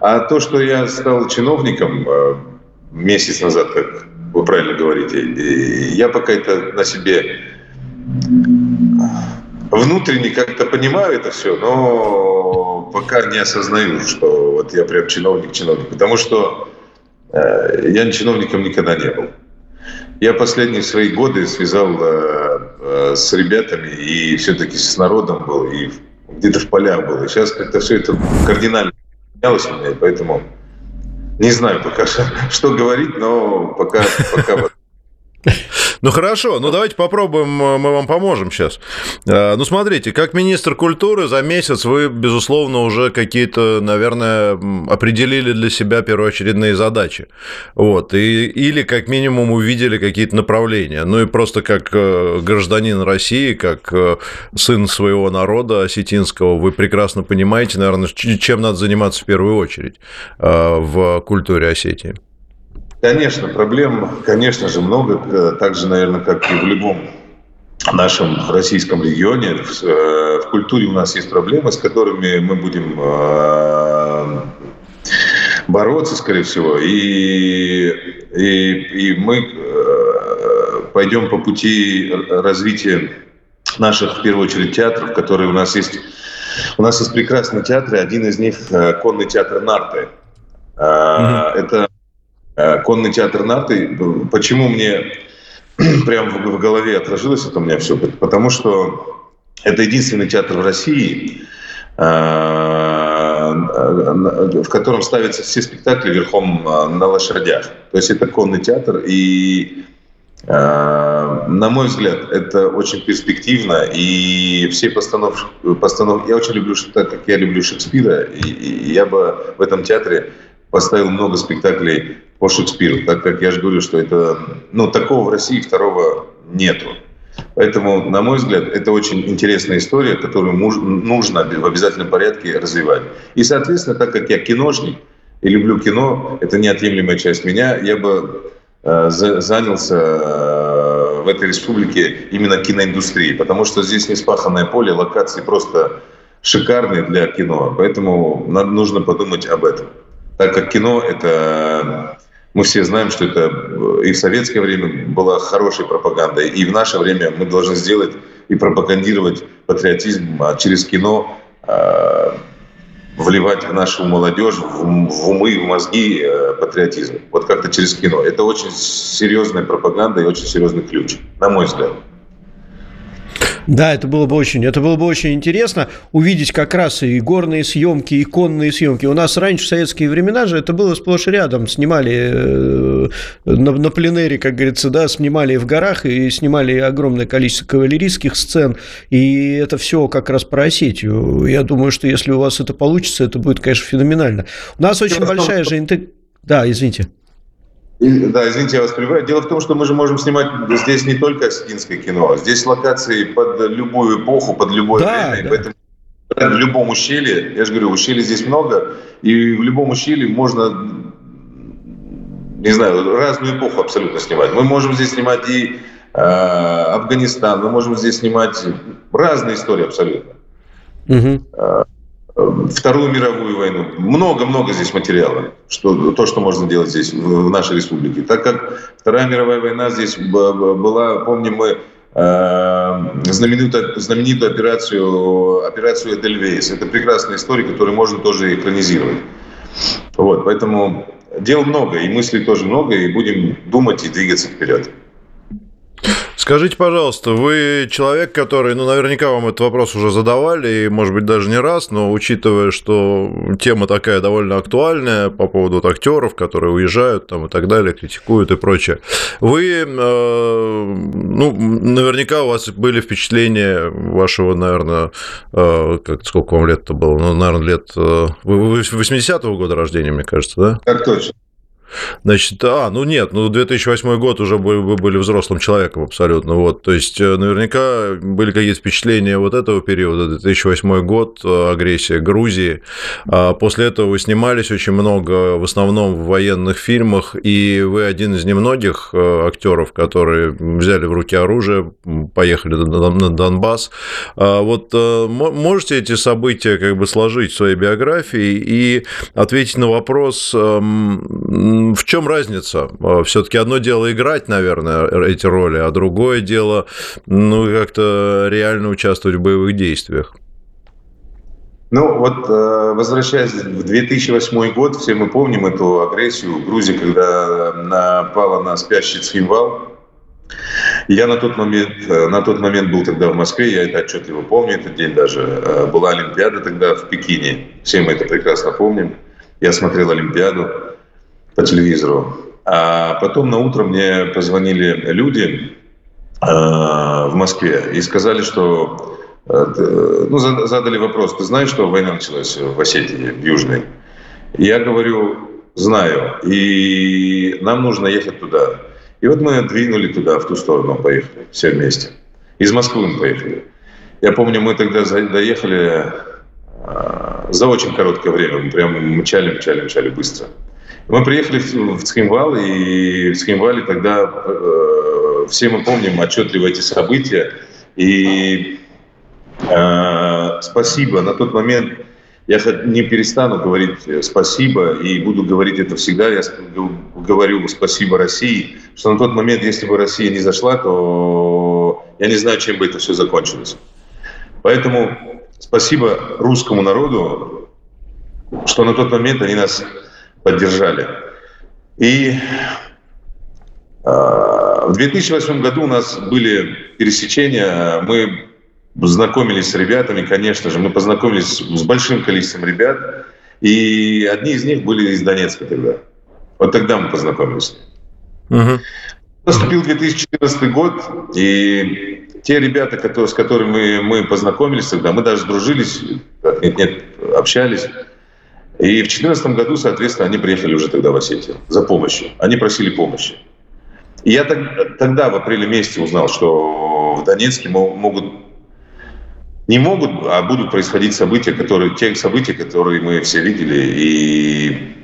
А то, что я стал чиновником э, месяц назад, как вы правильно говорите, я пока это на себе внутренне как-то понимаю это все, но пока не осознаю, что вот я прям чиновник-чиновник. Потому что э, я чиновником никогда не был. Я последние свои годы связал э, э, с ребятами и все-таки с народом был, и где-то в полях был. И сейчас как-то все это кардинально менялось у меня, поэтому не знаю пока, что, что говорить, но пока, пока ну хорошо, ну давайте попробуем, э, мы вам поможем сейчас. Э, ну смотрите, как министр культуры за месяц вы, безусловно, уже какие-то, наверное, определили для себя первоочередные задачи. Вот, и, или как минимум увидели какие-то направления. Ну и просто как э, гражданин России, как сын своего народа осетинского, вы прекрасно понимаете, наверное, чем надо заниматься в первую очередь в культуре Осетии. Конечно, проблем, конечно же, много. Э, так же, наверное, как и в любом нашем российском регионе. В, э, в культуре у нас есть проблемы, с которыми мы будем э, бороться, скорее всего. И, и, и мы пойдем по пути развития наших, в первую очередь, театров, которые у нас есть. У нас есть прекрасные театры. Один из них – конный театр «Нарты». Mm-hmm. Это Э, конный театр «Нарты». Почему мне прям в голове отложилось это у меня все? Потому что это единственный театр в России, э, в котором ставятся все спектакли верхом э, на лошадях. То есть это конный театр, и на мой взгляд, это очень перспективно, и все постановки, постанов... я очень люблю, так как я люблю Шекспира, и я бы в этом театре поставил много спектаклей по Шекспиру, так как я же говорю, что это, ну, такого в России второго нету. Поэтому, на мой взгляд, это очень интересная история, которую нужно в обязательном порядке развивать. И, соответственно, так как я киношник и люблю кино, это неотъемлемая часть меня, я бы э, занялся э, в этой республике именно киноиндустрией, потому что здесь не спаханное поле, локации просто шикарные для кино, поэтому нужно подумать об этом. Так как кино — это мы все знаем, что это э, и в советское время была хорошей пропагандой, и в наше время мы должны сделать и пропагандировать патриотизм а через кино, э, вливать в нашу молодежь, в, в умы, в мозги э, патриотизм. Вот как-то через кино. Это очень серьезная пропаганда и очень серьезный ключ, на мой взгляд. Да, это было бы очень, это было бы очень интересно увидеть как раз и горные съемки, и конные съемки. У нас раньше в советские времена же это было сплошь и рядом. Снимали э, на, на пленэре, как говорится, да, снимали в горах и снимали огромное количество кавалерийских сцен. И это все как раз про Осетию. Я думаю, что если у вас это получится, это будет, конечно, феноменально. У нас очень большая же интеграция. Да, извините. Да, извините, я вас прерываю. Дело в том, что мы же можем снимать здесь не только осетинское кино, здесь локации под любую эпоху, под любое да, время. Да. Поэтому в любом ущелье, я же говорю, ущелья здесь много, и в любом ущелье можно, не знаю, разную эпоху абсолютно снимать. Мы можем здесь снимать и э, Афганистан, мы можем здесь снимать разные истории абсолютно. Угу. Вторую мировую войну. Много-много здесь материала, что, то, что можно делать здесь, в, в нашей республике. Так как Вторая мировая война здесь была, помним мы, э, знаменитую, знаменитую операцию, операцию Эдельвейс. Это прекрасная история, которую можно тоже экранизировать. Вот, поэтому дел много, и мыслей тоже много, и будем думать и двигаться вперед. Скажите, пожалуйста, вы человек, который, ну, наверняка вам этот вопрос уже задавали, и, может быть, даже не раз, но учитывая, что тема такая довольно актуальная по поводу вот актеров, которые уезжают там и так далее, критикуют и прочее, вы, э, ну, наверняка у вас были впечатления вашего, наверное, э, как, сколько вам лет-то было? Ну, наверное, лет... Э, вы 80-го года рождения, мне кажется, да? Так точно. Значит, а, ну нет, ну 2008 год уже вы были взрослым человеком абсолютно, вот, то есть э, наверняка были какие-то впечатления вот этого периода, 2008 год, э, агрессия Грузии, а после этого вы снимались очень много, в основном в военных фильмах, и вы один из немногих э, актеров, которые взяли в руки оружие, поехали на Донбасс, а вот можете эти события как бы сложить в своей биографии и ответить на вопрос, эм, в чем разница? А, Все-таки одно дело играть, наверное, эти роли, а другое дело, ну, как-то реально участвовать в боевых действиях. Ну вот, э, возвращаясь в 2008 год, все мы помним эту агрессию в Грузии, когда напала на спящий Цхинвал. Я на тот момент, э, на тот момент был тогда в Москве, я это отчетливо помню, этот день даже. Э, была Олимпиада тогда в Пекине, все мы это прекрасно помним. Я смотрел Олимпиаду по телевизору. А потом на утро мне позвонили люди э, в Москве и сказали, что э, ну, задали вопрос, ты знаешь, что война началась в Осетии, в Южной? Я говорю, знаю, и нам нужно ехать туда. И вот мы двинули туда, в ту сторону поехали, все вместе. Из Москвы мы поехали. Я помню, мы тогда доехали э, за очень короткое время, мы прям мчали, мчали, мчали быстро. Мы приехали в Цхинвал, и в Цхинвале тогда э, все мы помним отчетливо эти события. И э, спасибо на тот момент я не перестану говорить спасибо и буду говорить это всегда. Я говорю спасибо России, что на тот момент, если бы Россия не зашла, то я не знаю, чем бы это все закончилось. Поэтому спасибо русскому народу, что на тот момент они нас поддержали. И а, в 2008 году у нас были пересечения, мы знакомились с ребятами, конечно же, мы познакомились с большим количеством ребят, и одни из них были из Донецка тогда. Вот тогда мы познакомились. Угу. Наступил 2014 год, и те ребята, которые, с которыми мы, мы познакомились тогда, мы даже дружились, нет, нет, общались, и в 2014 году, соответственно, они приехали уже тогда в Осетию за помощью. Они просили помощи. И я тогда, в апреле месяце, узнал, что в Донецке могут не могут, а будут происходить события, которые, те события, которые мы все видели, и,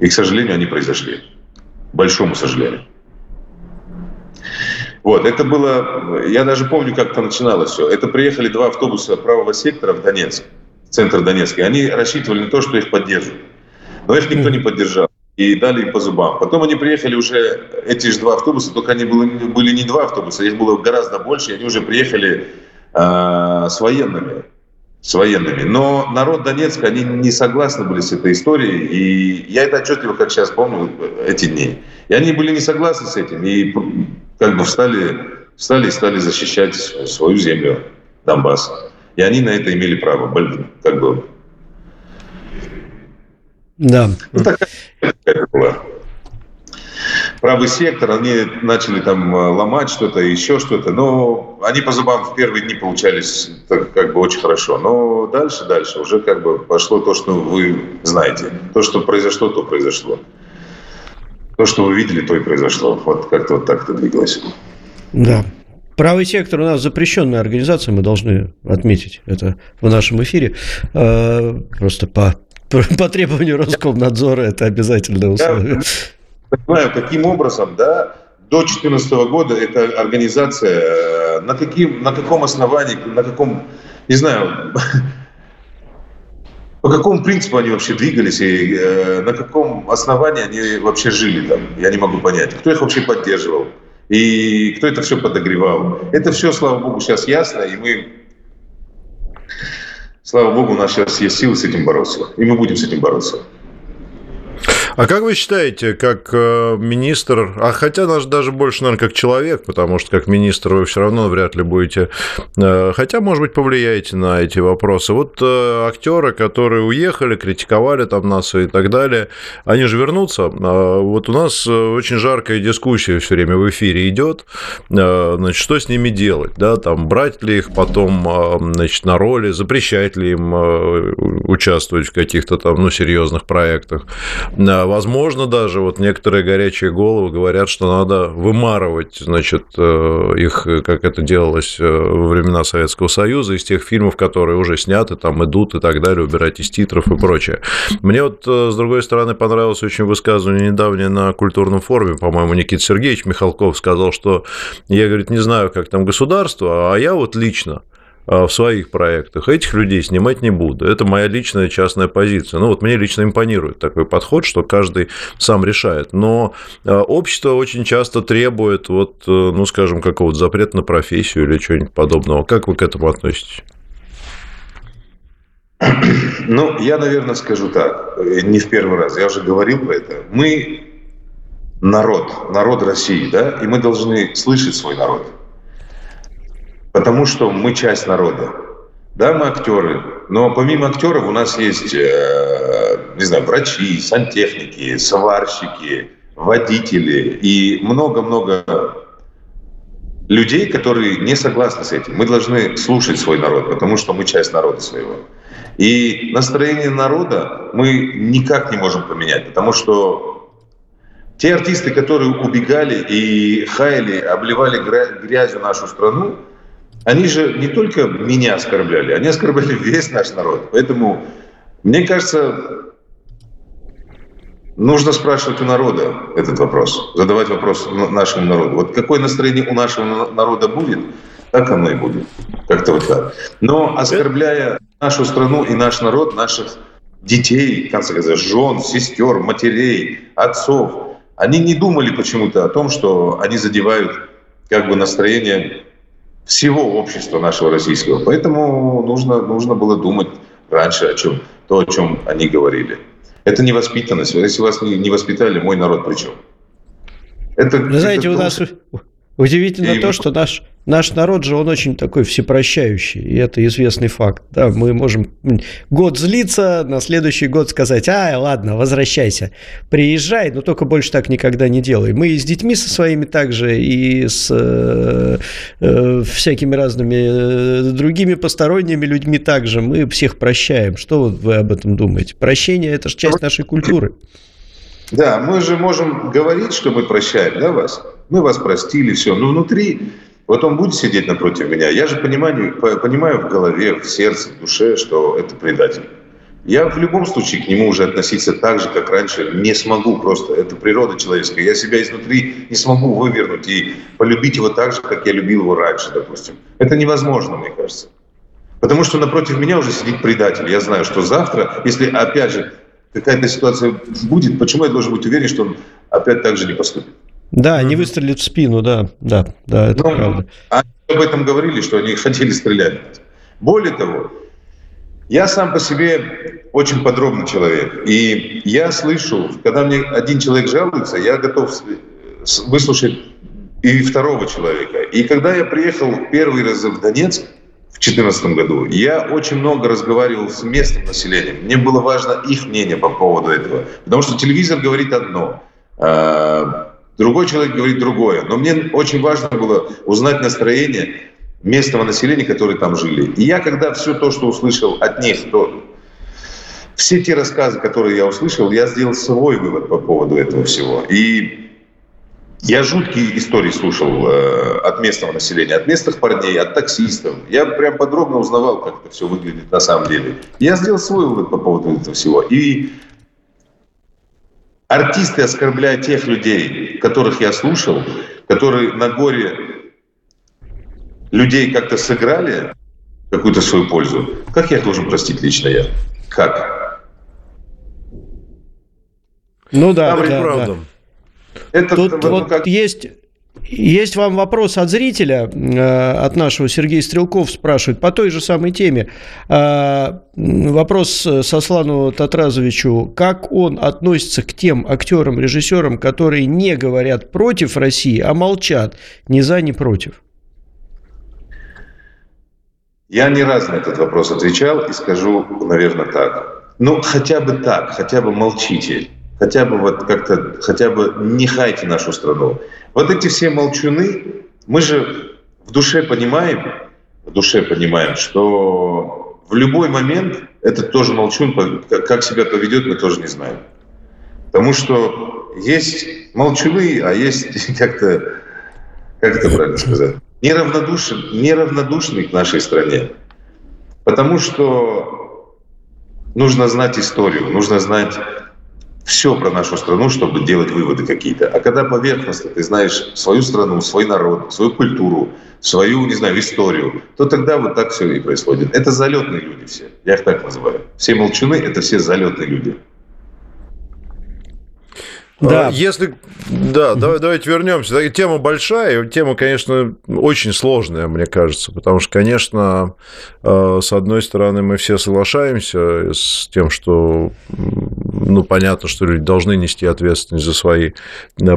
и к сожалению, они произошли. Большому сожалению. Вот, это было, я даже помню, как это начиналось все. Это приехали два автобуса правого сектора в Донецк центр Донецкий, они рассчитывали на то, что их поддержат. Но их никто не поддержал. И дали им по зубам. Потом они приехали уже, эти же два автобуса, только они были, были не два автобуса, их было гораздо больше, они уже приехали э, с военными. С военными. Но народ Донецка, они не согласны были с этой историей. И я это отчетливо, как сейчас помню, эти дни. И они были не согласны с этим. И как бы встали, встали и стали защищать свою землю, Донбасс. И они на это имели право, как бы. Да. Ну, такая была. Правый сектор, они начали там э, ломать что-то, еще что-то, но они по зубам в первые дни получались так, как бы очень хорошо. Но дальше, дальше уже как бы пошло то, что вы знаете. То, что произошло, то произошло. То, что вы видели, то и произошло. Вот как-то вот так это двигалось. Да. Правый сектор у нас запрещенная организация, мы должны отметить это в нашем эфире. Э, просто по, по требованию Роскомнадзора это обязательное условие. Я понимаю, каким образом, да, до 2014 года эта организация, э, на, каким, на каком основании, на каком, не знаю, по какому принципу они вообще двигались и э, на каком основании они вообще жили там, я не могу понять. Кто их вообще поддерживал и кто это все подогревал. Это все, слава богу, сейчас ясно, и мы, слава богу, у нас сейчас есть силы с этим бороться, и мы будем с этим бороться. А как вы считаете, как э, министр, а хотя даже, даже больше, наверное, как человек, потому что как министр вы все равно вряд ли будете, э, хотя, может быть, повлияете на эти вопросы. Вот э, актеры, которые уехали, критиковали там нас и так далее, они же вернутся. А вот у нас очень жаркая дискуссия все время в эфире идет, значит, что с ними делать, да, там брать ли их потом, значит, на роли, запрещать ли им участвовать в каких-то там, ну, серьезных проектах Возможно, даже вот некоторые горячие головы говорят, что надо вымарывать, значит, э, их, как это делалось э, во времена Советского Союза, из тех фильмов, которые уже сняты, там идут и так далее, убирать из титров и прочее. Мне вот, э, с другой стороны, понравилось очень высказывание недавнее на культурном форуме, по-моему, Никита Сергеевич Михалков сказал, что я, говорит, не знаю, как там государство, а я вот лично а, в своих проектах. Этих людей снимать не буду. Это моя личная частная позиция. Ну, вот мне лично импонирует такой подход, что каждый сам решает. Но а, общество очень часто требует, вот, э, ну, скажем, какого-то запрета на профессию или чего-нибудь подобного. Как вы к этому относитесь? Ну, я, наверное, скажу так, э, не в первый раз, я уже говорил про это. Мы народ, народ России, да, и мы должны слышать свой народ потому что мы часть народа. Да, мы актеры, но помимо актеров у нас есть, э, не знаю, врачи, сантехники, сварщики, водители и много-много людей, которые не согласны с этим. Мы должны слушать свой народ, потому что мы часть народа своего. И настроение народа мы никак не можем поменять, потому что те артисты, которые убегали и хаяли, обливали грязью нашу страну, они же не только меня оскорбляли, они оскорбляли весь наш народ. Поэтому, мне кажется, нужно спрашивать у народа этот вопрос, задавать вопрос нашему народу. Вот какое настроение у нашего народа будет, так оно и будет. Как-то вот так. Но оскорбляя нашу страну и наш народ, наших детей, в конце концов, жен, сестер, матерей, отцов, они не думали почему-то о том, что они задевают как бы настроение всего общества нашего российского. Поэтому нужно, нужно было думать раньше о чем, то, о чем они говорили. Это невоспитанность. Если вас не, не воспитали, мой народ при чем? Это, Вы знаете, это у нас удивительно и... то, что наш Наш народ же, он очень такой всепрощающий, и это известный факт. Да, мы можем год злиться, на следующий год сказать, а, ладно, возвращайся, приезжай, но только больше так никогда не делай. Мы и с детьми со своими также, и с э, э, всякими разными э, другими посторонними людьми также. Мы всех прощаем. Что вы об этом думаете? Прощение – это же часть нашей культуры. Да, мы же можем говорить, что мы прощаем, да, вас? Мы вас простили, все. Но внутри вот он будет сидеть напротив меня. Я же понимаю, понимаю в голове, в сердце, в душе, что это предатель. Я в любом случае к нему уже относиться так же, как раньше, не смогу просто. Это природа человеческая. Я себя изнутри не смогу вывернуть и полюбить его так же, как я любил его раньше, допустим. Это невозможно, мне кажется. Потому что напротив меня уже сидит предатель. Я знаю, что завтра, если опять же какая-то ситуация будет, почему я должен быть уверен, что он опять так же не поступит? Да, они выстрелят в спину, да, да, да, это ну, правда. Они об этом говорили, что они хотели стрелять. Более того, я сам по себе очень подробный человек. И я слышу, когда мне один человек жалуется, я готов выслушать и второго человека. И когда я приехал первый раз в Донецк в 2014 году, я очень много разговаривал с местным населением. Мне было важно их мнение по поводу этого. Потому что телевизор говорит одно а, Другой человек говорит другое. Но мне очень важно было узнать настроение местного населения, которые там жили. И я, когда все то, что услышал от них, то все те рассказы, которые я услышал, я сделал свой вывод по поводу этого всего. И я жуткие истории слушал э, от местного населения, от местных парней, от таксистов. Я прям подробно узнавал, как это все выглядит на самом деле. Я сделал свой вывод по поводу этого всего. И артисты оскорбляют тех людей, которых я слушал, которые на горе людей как-то сыграли какую-то свою пользу. Как я их должен простить лично я? как? Ну да, да, правда. Да. Это Тут вот, вот ну, как... есть есть вам вопрос от зрителя, э, от нашего Сергея Стрелков спрашивает по той же самой теме. Э, вопрос Сослану Татразовичу. Как он относится к тем актерам, режиссерам, которые не говорят против России, а молчат ни за, ни против? Я не раз на этот вопрос отвечал и скажу, наверное, так. Ну, хотя бы так, хотя бы молчите. Хотя бы вот как-то, хотя бы не хайте нашу страну. Вот эти все молчуны, мы же в душе понимаем, в душе понимаем, что в любой момент этот тоже молчун, как себя поведет, мы тоже не знаем. Потому что есть молчуны, а есть как-то, как это правильно сказать, неравнодушны, неравнодушны к нашей стране. Потому что нужно знать историю, нужно знать все про нашу страну, чтобы делать выводы какие-то. А когда поверхностно ты знаешь свою страну, свой народ, свою культуру, свою, не знаю, историю, то тогда вот так все и происходит. Это залетные люди все. Я их так называю. Все молчуны – это все залетные люди. Да. А, если, да, давай, давайте вернемся. Тема большая, тема, конечно, очень сложная, мне кажется, потому что, конечно, э, с одной стороны, мы все соглашаемся с тем, что, ну, понятно, что люди должны нести ответственность за свои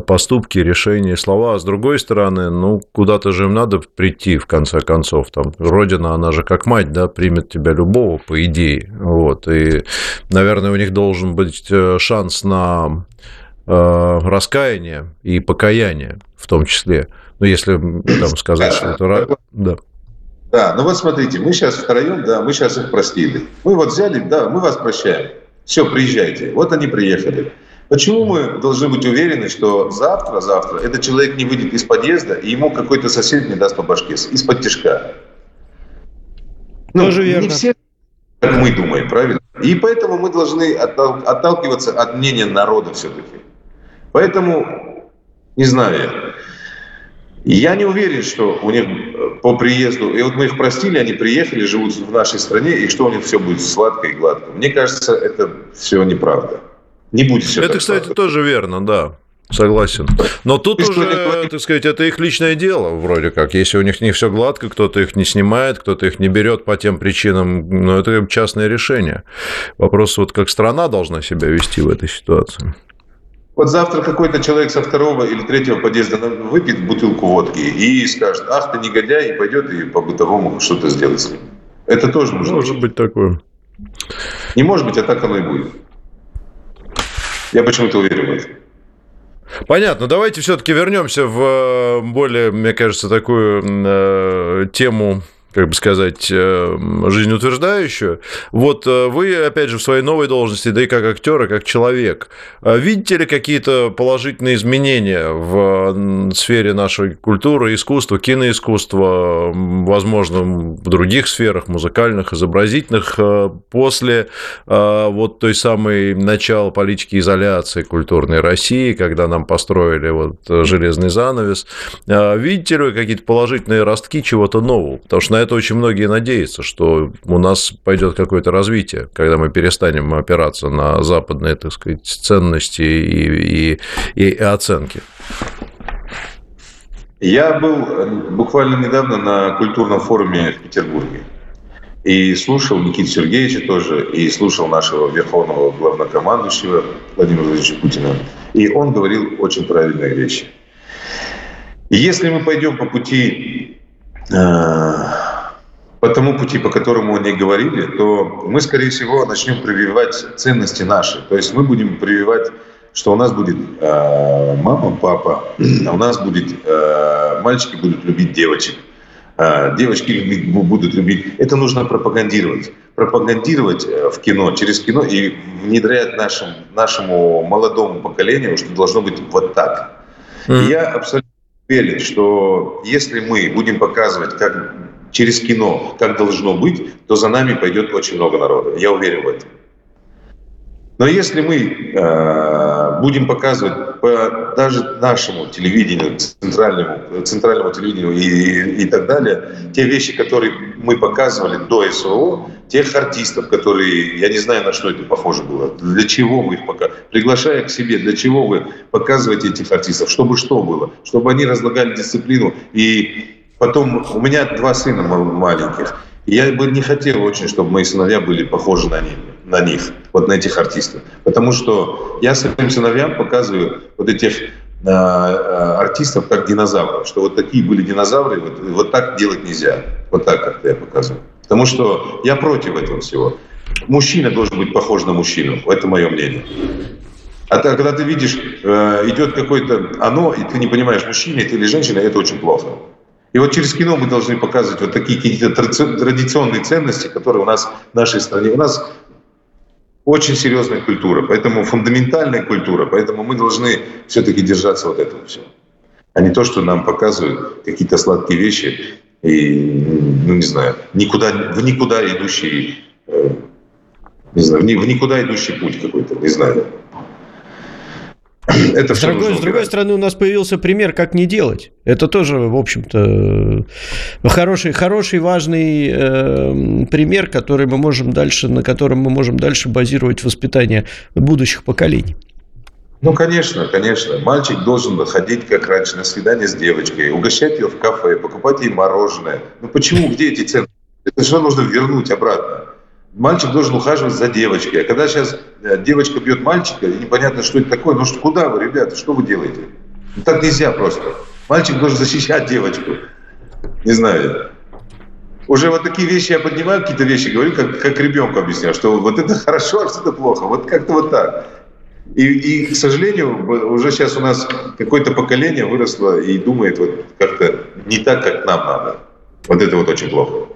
поступки, решения, слова, а с другой стороны, ну, куда-то же им надо прийти, в конце концов, там, Родина, она же как мать, да, примет тебя любого, по идее, вот, и, наверное, у них должен быть э, шанс на Э, раскаяния и покаяния в том числе. Ну, если там сказать, что это... Да. Да, ну вот смотрите, мы сейчас втроем, да, мы сейчас их простили. Мы вот взяли, да, мы вас прощаем. Все, приезжайте. Вот они приехали. Почему мы должны быть уверены, что завтра, завтра этот человек не выйдет из подъезда, и ему какой-то сосед не даст по башке из-под тяжка? Ну, Тоже верно. Не все, как мы думаем, правильно? И поэтому мы должны отталкиваться от мнения народа все-таки. Поэтому, не знаю, я не уверен, что у них э, по приезду, и вот мы их простили, они приехали, живут в нашей стране, и что у них все будет сладко и гладко. Мне кажется, это все неправда. Не будет все Это, кстати, сладко. тоже верно, да. Согласен. Но тут и уже, так сказать, это их личное дело, вроде как. Если у них не все гладко, кто-то их не снимает, кто-то их не берет по тем причинам, но ну, это частное решение. Вопрос, вот как страна должна себя вести в этой ситуации. Вот завтра какой-то человек со второго или третьего подъезда выпьет бутылку водки и скажет, ах ты негодяй, и пойдет и по бытовому что-то сделать с ним. Это тоже может, может быть такое. Не может быть, а так оно и будет. Я почему-то уверен в этом. Понятно. Давайте все-таки вернемся в э, более, мне кажется, такую э, тему как бы сказать, э, жизнеутверждающую. Вот э, вы, опять же, в своей новой должности, да и как актер, и как человек, э, видите ли какие-то положительные изменения в сфере нашей культуры, искусства, киноискусства, возможно, в других сферах, музыкальных, изобразительных, после вот той самой начала политики изоляции культурной России, когда нам построили вот железный занавес. Видите ли вы какие-то положительные ростки чего-то нового? Потому что это очень многие надеются, что у нас пойдет какое-то развитие, когда мы перестанем опираться на западные, так сказать, ценности и, и, и оценки. Я был э, буквально недавно на культурном форуме в Петербурге. И слушал Никиту Сергеевича тоже, и слушал нашего верховного главнокомандующего Владимира Владимировича Путина. И он говорил очень правильные вещи. Если мы пойдем по пути по тому пути, по которому они говорили, то мы, скорее всего, начнем прививать ценности наши. То есть мы будем прививать, что у нас будет э, мама, папа, а у нас будет э, мальчики будут любить девочек, э, девочки любить, будут любить. Это нужно пропагандировать. Пропагандировать э, в кино, через кино и внедрять нашим, нашему молодому поколению, что должно быть вот так. Mm. И я абсолютно уверен, что если мы будем показывать, как через кино, как должно быть, то за нами пойдет очень много народа. Я уверен в этом. Но если мы э, будем показывать по даже нашему телевидению, центральному, центральному телевидению и, и так далее, те вещи, которые мы показывали до СВО тех артистов, которые, я не знаю, на что это похоже было, для чего вы их показываете, приглашая к себе, для чего вы показываете этих артистов, чтобы что было, чтобы они разлагали дисциплину. И потом, у меня два сына маленьких, я бы не хотел очень, чтобы мои сыновья были похожи на них, на них, вот на этих артистов. Потому что я своим сыновьям показываю вот этих Э, артистов как динозавров, что вот такие были динозавры, вот, вот так делать нельзя, вот так как я показываю. Потому что я против этого всего. Мужчина должен быть похож на мужчину, это мое мнение. А то, когда ты видишь, э, идет какое-то оно, и ты не понимаешь, мужчина это или женщина, это очень плохо. И вот через кино мы должны показывать вот такие какие-то традиционные ценности, которые у нас в нашей стране. У нас очень серьезная культура, поэтому фундаментальная культура, поэтому мы должны все-таки держаться вот этого всего. А не то, что нам показывают какие-то сладкие вещи и, ну не знаю, никуда, в никуда идущий, э, не знаю, в никуда идущий путь какой-то, не знаю. Это с, другой, с другой стороны, у нас появился пример, как не делать. Это тоже, в общем-то, хороший, хороший важный э, пример, который мы можем дальше, на котором мы можем дальше базировать воспитание будущих поколений. Ну, конечно, конечно. Мальчик должен ходить, как раньше, на свидание с девочкой, угощать ее в кафе, покупать ей мороженое. Ну, почему? Где эти цены? Это что нужно вернуть обратно мальчик должен ухаживать за девочкой. А когда сейчас э, девочка бьет мальчика, и непонятно, что это такое, ну что, куда вы, ребята, что вы делаете? Ну, так нельзя просто. Мальчик должен защищать девочку. Не знаю. Уже вот такие вещи я поднимаю, какие-то вещи говорю, как, как ребенку объясняю, что вот это хорошо, а что это плохо. Вот как-то вот так. И, и, к сожалению, уже сейчас у нас какое-то поколение выросло и думает вот как-то не так, как нам надо. Вот это вот очень плохо.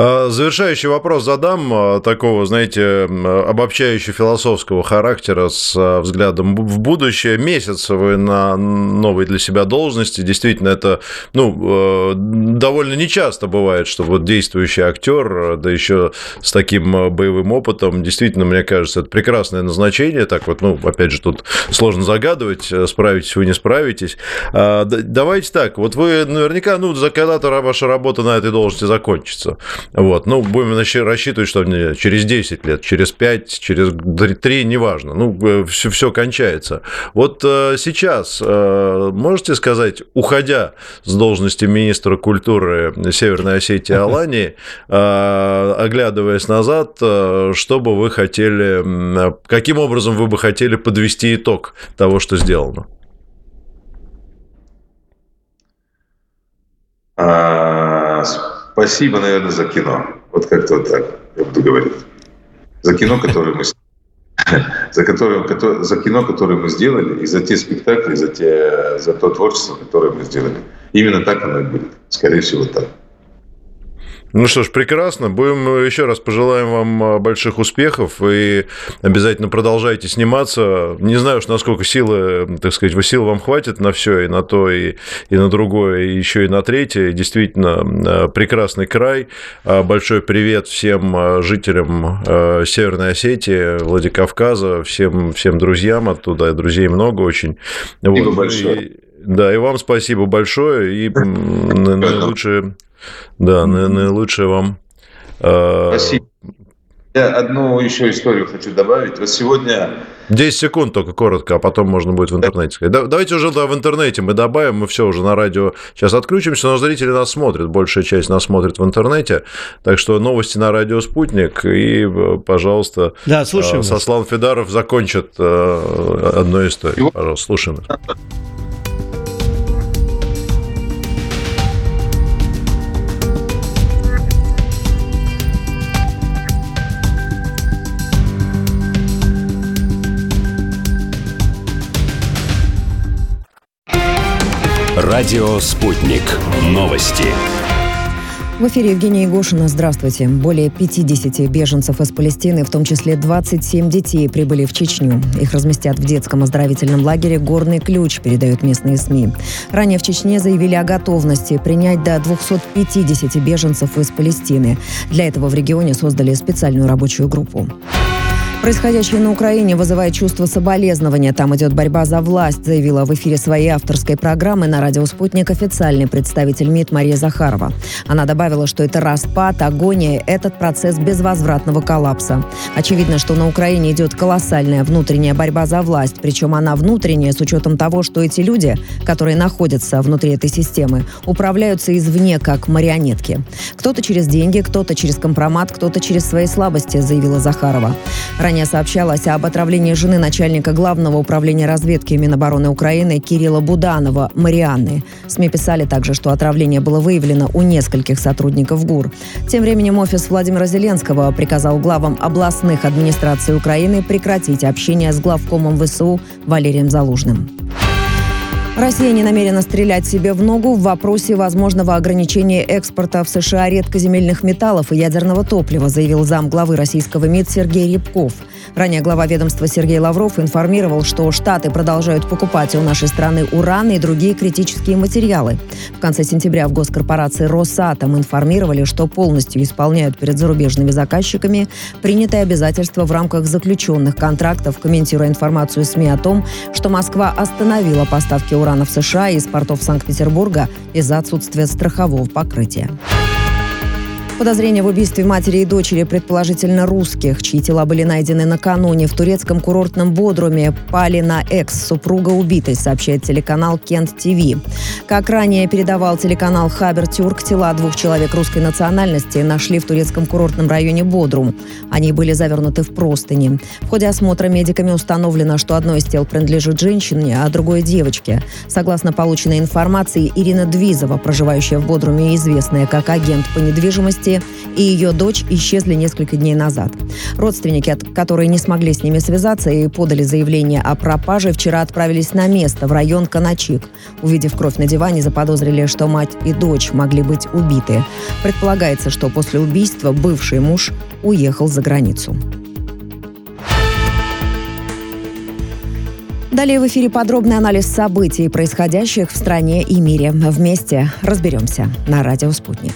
А, завершающий вопрос задам, а, такого, знаете, обобщающего философского характера с а, взглядом в будущее. Месяц вы на новой для себя должности. Действительно, это ну, довольно нечасто бывает, что вот действующий актер, да еще с таким боевым опытом, действительно, мне кажется, это прекрасное назначение. Так вот, ну, опять же, тут сложно загадывать, справитесь вы, не справитесь. Давайте так, вот вы наверняка, ну, когда-то ваша работа на этой должности закончится. Вот. Ну, будем рассчитывать, что через 10 лет, через 5, через 3, неважно. Ну, все, все кончается. Вот э, сейчас э, можете сказать, уходя с должности министра культуры Северной Осетии Алании, э, оглядываясь назад, что бы вы хотели, каким образом вы бы хотели подвести итог того, что сделано? А, Спасибо, наверное, за кино. Вот как-то вот так я буду говорить. За кино, которое мы за, которое, за кино, которое мы сделали, и за те спектакли, за, те, за то творчество, которое мы сделали. Именно так оно и будет. Скорее всего, так. Ну что ж, прекрасно. Будем еще раз пожелаем вам а, больших успехов и обязательно продолжайте сниматься. Не знаю уж, насколько силы, так сказать, сил вам хватит на все, и на то, и, и на другое, и еще и на третье. Действительно, прекрасный край. А, большой привет всем жителям Северной Осетии, Владикавказа, всем, всем друзьям оттуда. Друзей много очень. Спасибо вот. большое. И, да, и вам спасибо большое. И наилучшие да, наилучшее вам. Э, Спасибо. Я одну еще историю хочу добавить. Вот сегодня... 10 секунд только коротко, а потом можно будет в интернете сказать. Давайте уже да, в интернете мы добавим, мы все уже на радио сейчас отключимся, но зрители нас смотрят, большая часть нас смотрит в интернете, так что новости на радио «Спутник» и, э, пожалуйста, да, слушаем Сослан Федаров закончит э, одну историю. Пожалуйста, слушаем. Радио «Спутник». Новости. В эфире Евгения Егошина. Здравствуйте. Более 50 беженцев из Палестины, в том числе 27 детей, прибыли в Чечню. Их разместят в детском оздоровительном лагере «Горный ключ», передают местные СМИ. Ранее в Чечне заявили о готовности принять до 250 беженцев из Палестины. Для этого в регионе создали специальную рабочую группу. Происходящее на Украине вызывает чувство соболезнования. Там идет борьба за власть, заявила в эфире своей авторской программы на радио «Спутник» официальный представитель МИД Мария Захарова. Она добавила, что это распад, агония, этот процесс безвозвратного коллапса. Очевидно, что на Украине идет колоссальная внутренняя борьба за власть, причем она внутренняя с учетом того, что эти люди, которые находятся внутри этой системы, управляются извне как марионетки. Кто-то через деньги, кто-то через компромат, кто-то через свои слабости, заявила Захарова. Ранее сообщалось об отравлении жены начальника Главного управления разведки Минобороны Украины Кирилла Буданова, Марианны. СМИ писали также, что отравление было выявлено у нескольких сотрудников ГУР. Тем временем офис Владимира Зеленского приказал главам областных администраций Украины прекратить общение с главкомом ВСУ Валерием Залужным. Россия не намерена стрелять себе в ногу в вопросе возможного ограничения экспорта в США редкоземельных металлов и ядерного топлива, заявил зам главы российского МИД Сергей Рябков. Ранее глава ведомства Сергей Лавров информировал, что Штаты продолжают покупать у нашей страны уран и другие критические материалы. В конце сентября в госкорпорации «Росатом» информировали, что полностью исполняют перед зарубежными заказчиками принятые обязательства в рамках заключенных контрактов, комментируя информацию СМИ о том, что Москва остановила поставки урана в США из портов Санкт-Петербурга из-за отсутствия страхового покрытия. Подозрения в убийстве матери и дочери, предположительно русских, чьи тела были найдены накануне в турецком курортном Бодруме, пали на экс, супруга убитой, сообщает телеканал Кент ТВ. Как ранее передавал телеканал Хабер Тюрк, тела двух человек русской национальности нашли в турецком курортном районе Бодрум. Они были завернуты в простыни. В ходе осмотра медиками установлено, что одно из тел принадлежит женщине, а другое – девочке. Согласно полученной информации, Ирина Двизова, проживающая в Бодруме и известная как агент по недвижимости, Кэти и ее дочь исчезли несколько дней назад. Родственники, которые не смогли с ними связаться и подали заявление о пропаже, вчера отправились на место, в район Каначик. Увидев кровь на диване, заподозрили, что мать и дочь могли быть убиты. Предполагается, что после убийства бывший муж уехал за границу. Далее в эфире подробный анализ событий, происходящих в стране и мире. Вместе разберемся на радио «Спутник».